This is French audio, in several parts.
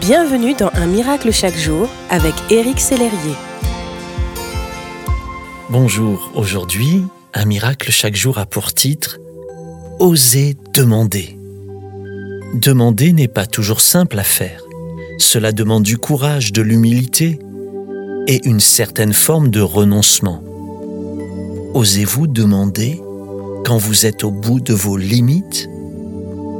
Bienvenue dans Un miracle chaque jour avec Éric Sellerier. Bonjour, aujourd'hui, Un miracle chaque jour a pour titre Oser demander. Demander n'est pas toujours simple à faire. Cela demande du courage, de l'humilité et une certaine forme de renoncement. Osez-vous demander quand vous êtes au bout de vos limites?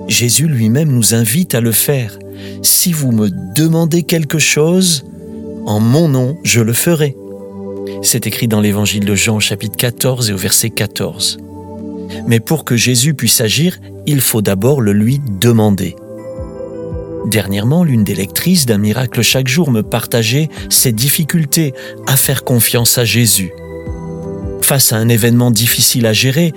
Jésus lui-même nous invite à le faire. Si vous me demandez quelque chose, en mon nom, je le ferai. C'est écrit dans l'évangile de Jean chapitre 14 et au verset 14. Mais pour que Jésus puisse agir, il faut d'abord le lui demander. Dernièrement, l'une des lectrices d'un miracle chaque jour me partageait ses difficultés à faire confiance à Jésus. Face à un événement difficile à gérer,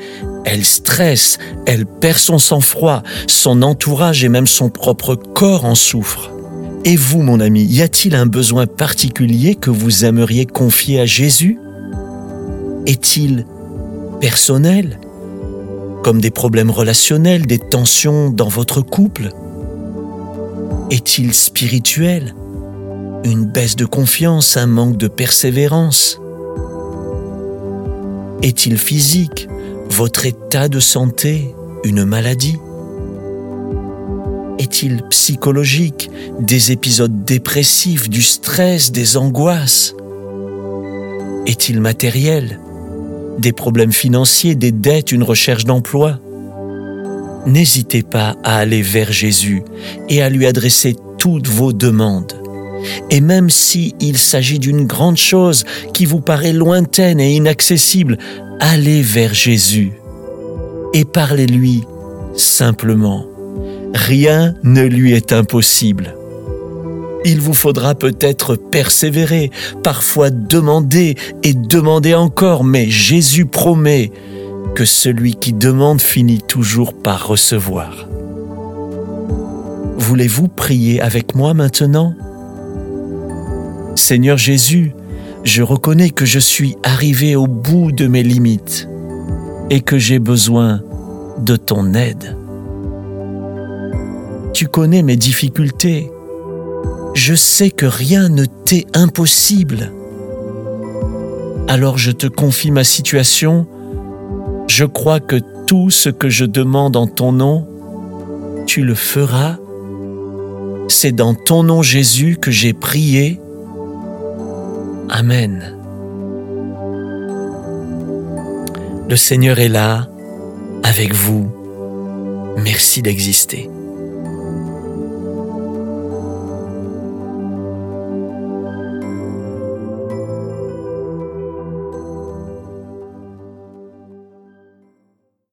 elle stresse, elle perd son sang-froid, son entourage et même son propre corps en souffrent. Et vous, mon ami, y a-t-il un besoin particulier que vous aimeriez confier à Jésus? Est-il personnel? Comme des problèmes relationnels, des tensions dans votre couple? Est-il spirituel? Une baisse de confiance, un manque de persévérance? Est-il physique? Votre état de santé une maladie? Est-il psychologique Des épisodes dépressifs, du stress, des angoisses? Est-il matériel Des problèmes financiers, des dettes, une recherche d'emploi? N'hésitez pas à aller vers Jésus et à lui adresser toutes vos demandes. Et même si il s'agit d'une grande chose qui vous paraît lointaine et inaccessible, allez vers Jésus et parlez-lui simplement. Rien ne lui est impossible. Il vous faudra peut-être persévérer, parfois demander et demander encore, mais Jésus promet que celui qui demande finit toujours par recevoir. Voulez-vous prier avec moi maintenant? Seigneur Jésus, je reconnais que je suis arrivé au bout de mes limites et que j'ai besoin de ton aide. Tu connais mes difficultés. Je sais que rien ne t'est impossible. Alors je te confie ma situation. Je crois que tout ce que je demande en ton nom, tu le feras. C'est dans ton nom Jésus que j'ai prié Amen. Le Seigneur est là, avec vous. Merci d'exister.